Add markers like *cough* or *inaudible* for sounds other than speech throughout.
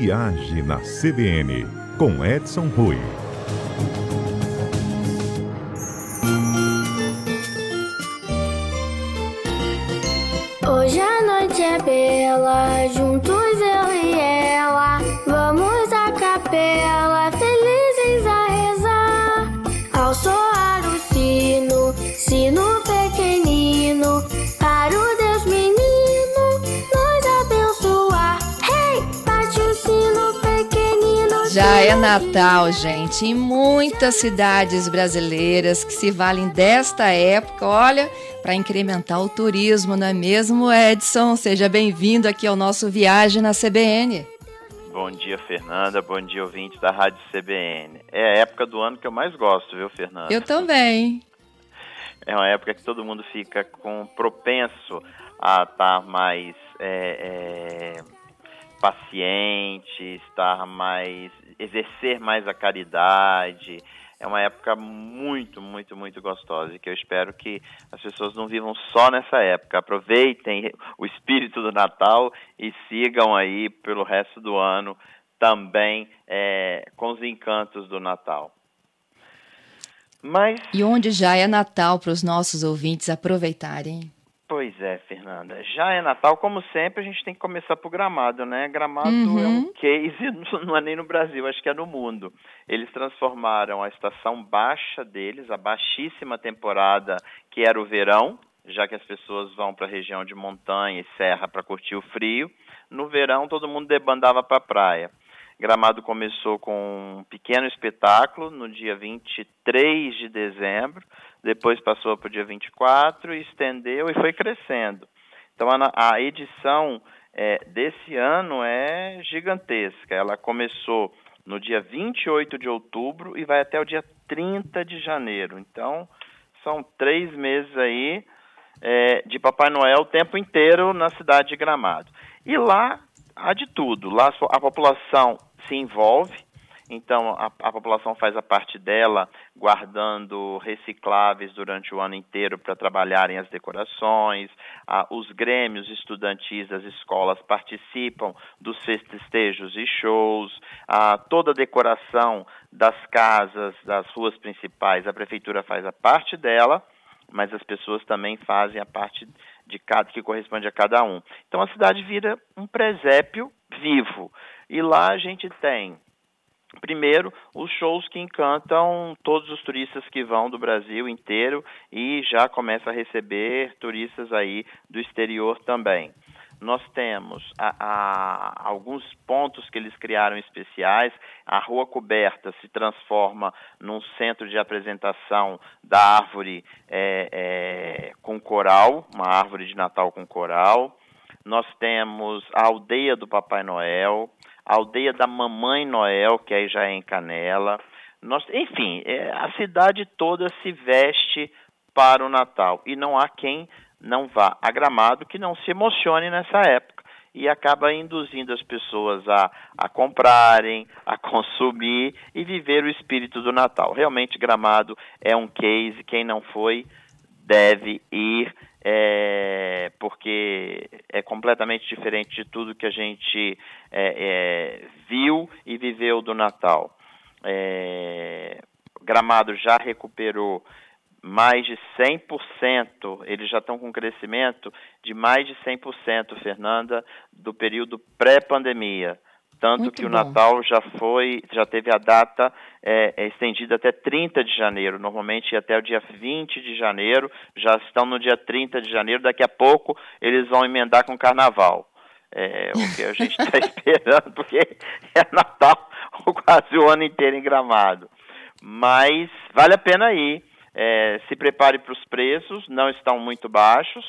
Viagem na CBN, com Edson Rui. Hoje a noite é bela, juntos Já é Natal, gente, em muitas cidades brasileiras que se valem desta época, olha, para incrementar o turismo, não é mesmo, Edson? Seja bem-vindo aqui ao nosso Viagem na CBN. Bom dia, Fernanda. Bom dia, ouvintes da Rádio CBN. É a época do ano que eu mais gosto, viu, Fernanda? Eu também. É uma época que todo mundo fica com propenso a estar mais é, é, paciente, estar mais exercer mais a caridade. É uma época muito, muito, muito gostosa e que eu espero que as pessoas não vivam só nessa época. Aproveitem o espírito do Natal e sigam aí pelo resto do ano também é, com os encantos do Natal. Mas E onde já é Natal para os nossos ouvintes aproveitarem? Pois é, Fernanda. Já é Natal, como sempre, a gente tem que começar por Gramado, né? Gramado Uhum. é um case, *laughs* não é nem no Brasil, acho que é no mundo. Eles transformaram a estação baixa deles, a baixíssima temporada, que era o verão, já que as pessoas vão para a região de montanha e serra para curtir o frio. No verão, todo mundo debandava para a praia. Gramado começou com um pequeno espetáculo no dia 23 de dezembro, depois passou para o dia 24 e estendeu e foi crescendo. Então a, a edição é, desse ano é gigantesca. Ela começou no dia 28 de outubro e vai até o dia 30 de janeiro. Então são três meses aí é, de Papai Noel o tempo inteiro na cidade de Gramado. E lá há de tudo. Lá a população se envolve, então a, a, população faz a parte dela, guardando recicláveis durante o ano inteiro para trabalharem as decorações. Ah, os grêmios estudantis das escolas participam dos festejos e shows. Ah, toda a decoração das casas, das ruas principais, a prefeitura faz a parte dela, mas as pessoas também fazem a parte de cada que corresponde a cada um. Então a cidade vira um presépio vivo. E lá a gente tem Primeiro, os shows que encantam todos os turistas que vão do Brasil inteiro e já começa a receber turistas aí do exterior também. Nós temos a, a, alguns pontos que eles criaram especiais. A Rua Coberta se transforma num centro de apresentação da árvore é, é, com coral, uma árvore de Natal com coral. Nós temos a Aldeia do Papai Noel, a aldeia da Mamãe Noel, que aí já é em Canela. Nós, enfim, é, a cidade toda se veste para o Natal e não há quem não vá a Gramado que não se emocione nessa época e acaba induzindo as pessoas a, a comprarem, a consumir e viver o espírito do Natal. Realmente, Gramado é um case. Quem não foi deve ir é, porque é completamente diferente de tudo que a gente é, é, viu e viveu do Natal. É, Gramado já recuperou mais de 100%, eles já estão com crescimento de mais de 100%, Fernanda, do período pré-pandemia. Tanto Muito que o bom. Natal já foi, já teve a data é, é, estendida até 30 de janeiro, normalmente até o dia 20 de janeiro, já estão no dia 30 de janeiro, daqui a pouco eles vão emendar com carnaval. É, o que a gente está *laughs* esperando, porque é Natal *laughs* quase o ano inteiro em gramado. Mas vale a pena ir. É, se prepare para os preços, não estão muito baixos,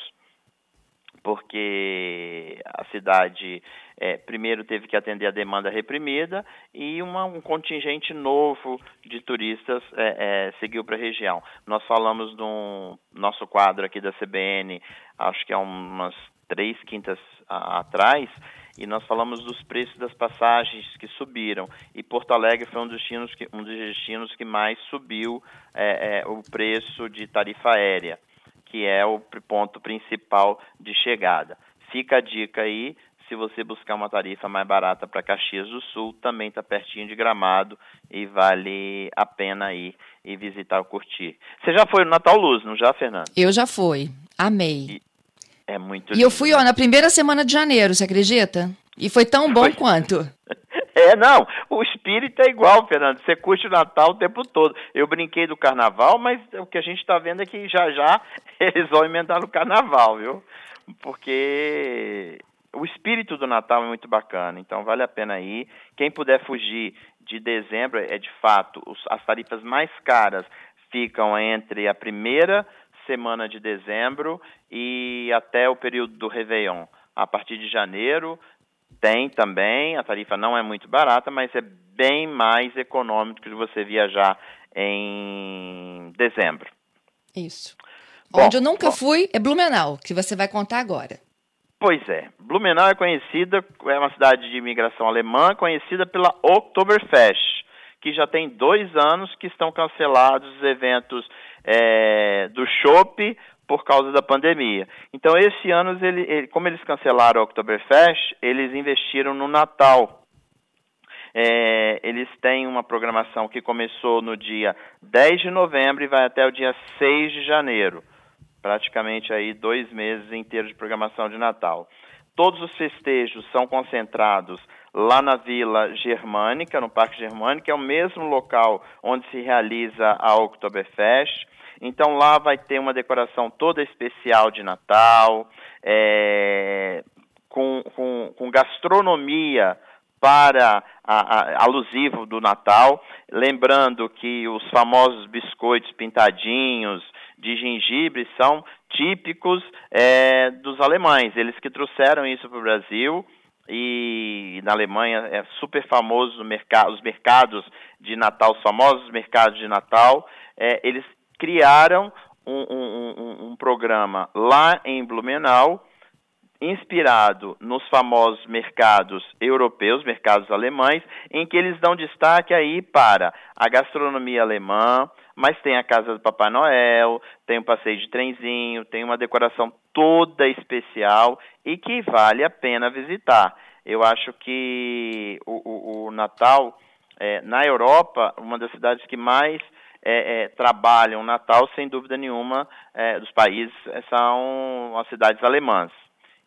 porque a cidade é, primeiro teve que atender a demanda reprimida e uma, um contingente novo de turistas é, é, seguiu para a região. Nós falamos no nosso quadro aqui da CBN, acho que há umas três quintas a, atrás, e nós falamos dos preços das passagens que subiram. E Porto Alegre foi um dos destinos que, um dos destinos que mais subiu é, é, o preço de tarifa aérea, que é o ponto principal de chegada. Fica a dica aí, se você buscar uma tarifa mais barata para Caxias do Sul, também está pertinho de Gramado e vale a pena ir e visitar o curtir. Você já foi no Natal Luz, não já, Fernando? Eu já fui. Amei. E é muito E lindo. eu fui ó, na primeira semana de janeiro, você acredita? E foi tão bom foi. quanto. *laughs* É, não, o espírito é igual, Fernando. Você curte o Natal o tempo todo. Eu brinquei do carnaval, mas o que a gente está vendo é que já já *laughs* eles vão emendar no carnaval, viu? Porque o espírito do Natal é muito bacana, então vale a pena ir. Quem puder fugir de dezembro, é de fato, as tarifas mais caras ficam entre a primeira semana de dezembro e até o período do Réveillon. A partir de janeiro tem também, a tarifa não é muito barata, mas é bem mais econômico que você viajar em dezembro. Isso. Bom, Onde eu nunca bom. fui é Blumenau, que você vai contar agora. Pois é, Blumenau é conhecida, é uma cidade de imigração alemã, conhecida pela Oktoberfest, que já tem dois anos que estão cancelados os eventos é, do Chopp por causa da pandemia. Então, esse ano, ele, ele, como eles cancelaram o Oktoberfest, eles investiram no Natal. É, eles têm uma programação que começou no dia 10 de novembro e vai até o dia 6 de janeiro praticamente aí dois meses inteiros de programação de Natal. Todos os festejos são concentrados lá na Vila Germânica, no Parque Germânico, é o mesmo local onde se realiza a Oktoberfest. Então lá vai ter uma decoração toda especial de Natal, é, com, com, com gastronomia para a, a, alusivo do Natal, lembrando que os famosos biscoitos pintadinhos de gengibre são típicos é, dos alemães, eles que trouxeram isso para o Brasil e na Alemanha é super famoso mercado, os mercados de Natal, os famosos mercados de Natal, é, eles criaram um, um, um, um programa lá em Blumenau inspirado nos famosos mercados europeus, mercados alemães, em que eles dão destaque aí para a gastronomia alemã, mas tem a casa do Papai Noel, tem um passeio de trenzinho, tem uma decoração toda especial e que vale a pena visitar. Eu acho que o, o, o Natal, é, na Europa, uma das cidades que mais é, é, trabalham o Natal, sem dúvida nenhuma, é, dos países, são as cidades alemãs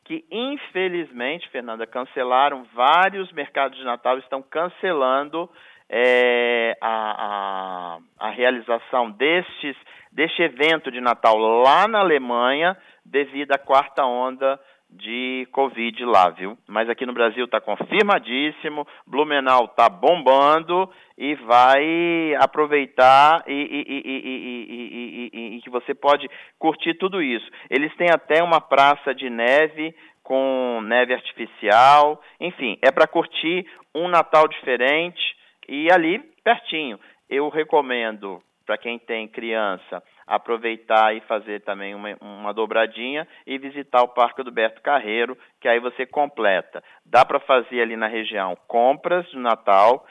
que infelizmente, Fernanda, cancelaram vários mercados de Natal, estão cancelando é, a, a, a, realização destes, deste evento de Natal lá na Alemanha devido à quarta onda de Covid lá, viu? Mas aqui no Brasil está confirmadíssimo, Blumenau está bombando e vai aproveitar e, e, e, e, que você pode curtir tudo isso. Eles têm até uma praça de neve com neve artificial, enfim, é para curtir um Natal diferente e ali pertinho. Eu recomendo para quem tem criança aproveitar e fazer também uma, uma, dobradinha e visitar o Parque do Beto Carreiro, que aí você completa. Dá para fazer ali na região compras de Natal.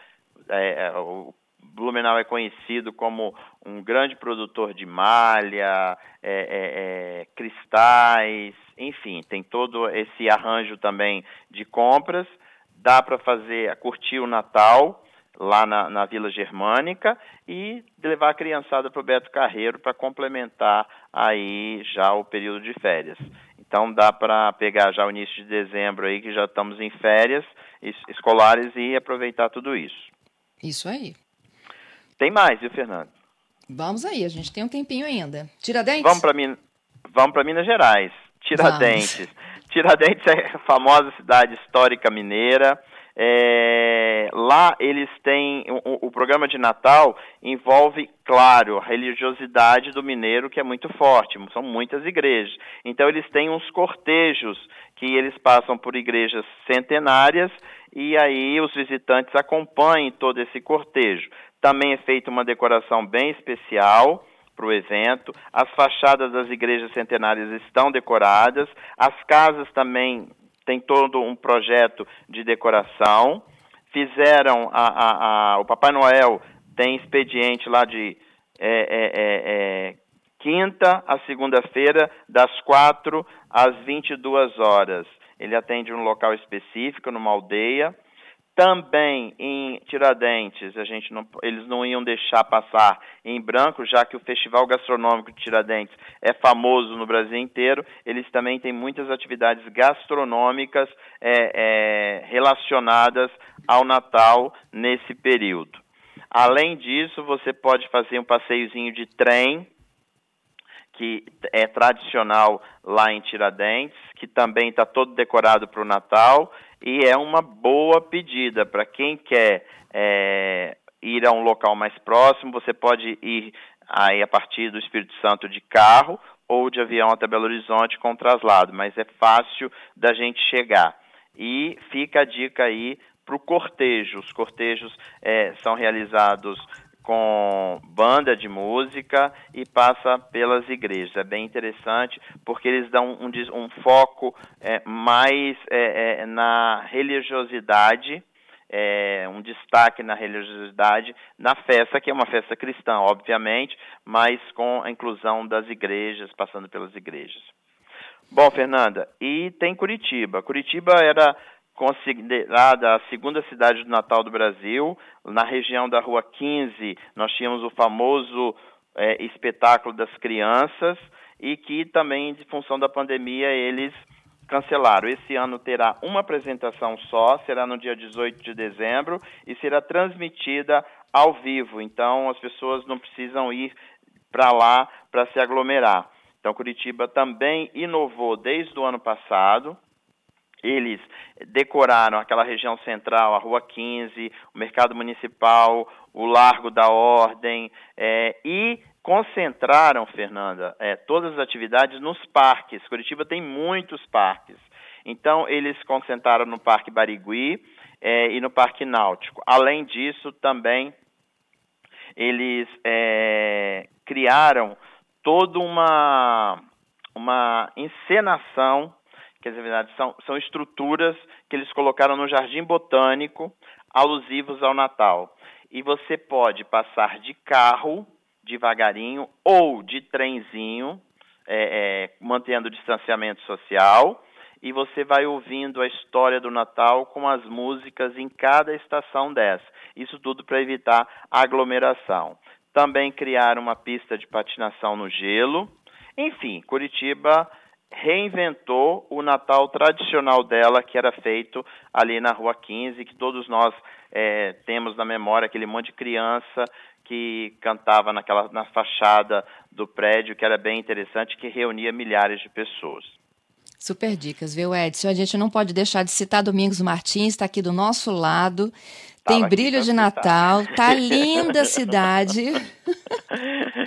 É, é, o Blumenau é conhecido como um grande produtor de malha, é, é, é cristais, enfim, tem todo esse arranjo também de compras. Dá para fazer, curtir o Natal lá na, na Vila Germânica e levar a criançada para o Beto Carreiro para complementar aí já o período de férias. Então dá para pegar já o início de dezembro aí que já estamos em férias escolares e aproveitar tudo isso. Isso aí. Tem mais, viu, Fernando? Vamos aí, a gente tem um tempinho ainda. Tiradentes? Vamos para Min vamos para Minas Gerais. Tiradentes. Vamos. Tiradentes é a famosa cidade histórica mineira. É, lá eles têm o, o, programa de Natal envolve, claro, a religiosidade do mineiro que é muito forte, são muitas igrejas. Então eles têm uns cortejos que eles passam por igrejas centenárias e aí os visitantes acompanham todo esse cortejo. Também é feita uma decoração bem especial para o evento. As fachadas das igrejas centenárias estão decoradas. As casas também tem todo um projeto de decoração. Fizeram a, a, a o Papai Noel tem expediente lá de é, é, é, é quinta a segunda-feira, das quatro às 22 horas. ele atende um local específico, numa aldeia. Também em Tiradentes, a gente não, eles não iam deixar passar em branco, já que o Festival Gastronômico de Tiradentes é famoso no Brasil inteiro. Eles também têm muitas atividades gastronômicas é, é, relacionadas ao Natal nesse período. Além disso, você pode fazer um passeiozinho de trem, que é tradicional lá em Tiradentes, que também está todo decorado para o Natal e é uma boa pedida para quem quer é, ir a um local mais próximo. Você pode ir aí a partir do Espírito Santo de carro ou de avião até Belo Horizonte com traslado, mas é fácil da gente chegar. E fica a dica aí para o cortejo. Os cortejos é, são realizados com banda de música e passa pelas igrejas. É bem interessante porque eles dão um, um foco é, mais é, é, na religiosidade, é, um destaque na religiosidade na festa, que é uma festa cristã, obviamente, mas com a inclusão das igrejas, passando pelas igrejas. Bom, Fernanda, e tem Curitiba. Curitiba era considerada a segunda cidade do Natal do Brasil. Na região da Rua 15, nós tínhamos o famoso é, espetáculo das crianças e que também, de função da pandemia, eles cancelaram. Esse ano terá uma apresentação só, será no dia 18 de dezembro e será transmitida ao vivo. Então, as pessoas não precisam ir para lá para se aglomerar. Então, Curitiba também inovou desde o ano passado eles decoraram aquela região central, a Rua 15, o Mercado Municipal, o Largo da Ordem é, e concentraram, Fernanda, é, todas as atividades nos parques. Curitiba tem muitos parques. Então, eles concentraram no Parque Barigui é, e no Parque Náutico. Além disso, também eles é, criaram toda uma, uma encenação quer dizer, verdade, são, são estruturas que eles colocaram no Jardim Botânico, alusivos ao Natal. E você pode passar de carro, devagarinho, ou de trenzinho, é, é, mantendo o distanciamento social, e você vai ouvindo a história do Natal com as músicas em cada estação dessa. Isso tudo para evitar aglomeração. Também criaram uma pista de patinação no gelo. Enfim, Curitiba reinventou o Natal tradicional dela, que era feito ali na Rua 15, que todos nós é, temos na memória, aquele monte de criança que cantava naquela, na fachada do prédio, que era bem interessante, que reunia milhares de pessoas. Super dicas, viu, Edson? A gente não pode deixar de citar Domingos Martins, está aqui do nosso lado. Tem Tava brilho de Natal, tá *laughs* linda a cidade. *laughs*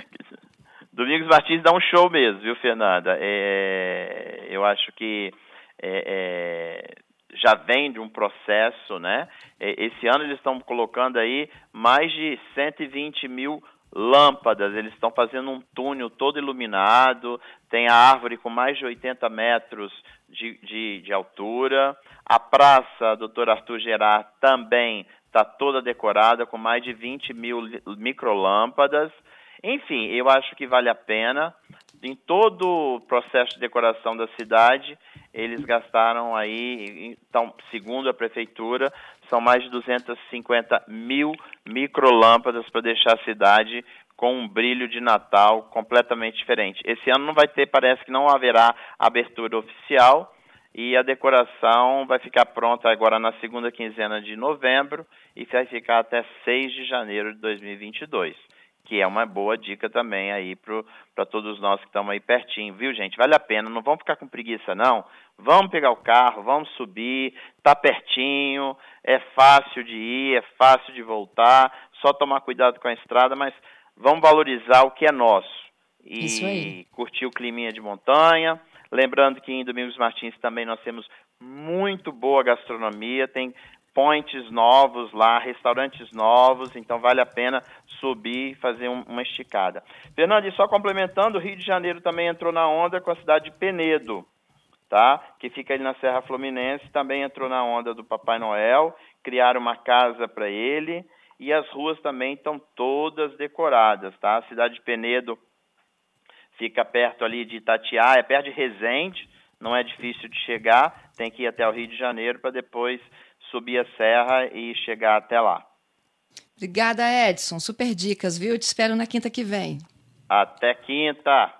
Domingos Martins dá um show mesmo, viu, Fernanda? É, eu acho que é, é, já vem de um processo, né? É, esse ano eles estão colocando aí mais de 120 mil lâmpadas, eles estão fazendo um túnel todo iluminado, tem a árvore com mais de 80 metros de, de, de altura, a praça Doutor Arthur Gerard também está toda decorada com mais de 20 mil microlâmpadas, enfim, eu acho que vale a pena. Em todo o processo de decoração da cidade, eles gastaram aí, então, segundo a prefeitura, são mais de 250 mil microlâmpadas para deixar a cidade com um brilho de Natal completamente diferente. Esse ano não vai ter, parece que não haverá abertura oficial e a decoração vai ficar pronta agora na segunda quinzena de novembro e vai ficar até 6 de janeiro de 2022 que é uma boa dica também aí para todos nós que estamos aí pertinho, viu, gente? Vale a pena, não vamos ficar com preguiça, não. Vamos pegar o carro, vamos subir, tá pertinho, é fácil de ir, é fácil de voltar, só tomar cuidado com a estrada, mas vamos valorizar o que é nosso. E curtir o climinha de montanha. Lembrando que em Domingos Martins também nós temos muito boa gastronomia, tem points novos lá, restaurantes novos, então vale a pena subir e fazer um, uma esticada. Fernando, e só complementando, o Rio de Janeiro também entrou na onda com a cidade de Penedo, tá? Que fica ali na Serra Fluminense, também entrou na onda do Papai Noel, criaram uma casa para ele e as ruas também estão todas decoradas, tá? A cidade de Penedo fica perto ali de Itatiaia, é perto de Resende, não é difícil de chegar, tem que ir até o Rio de Janeiro para depois subir a serra e chegar até lá. Obrigada, Edson. Super dicas, viu? Eu te espero na quinta que vem. Até quinta.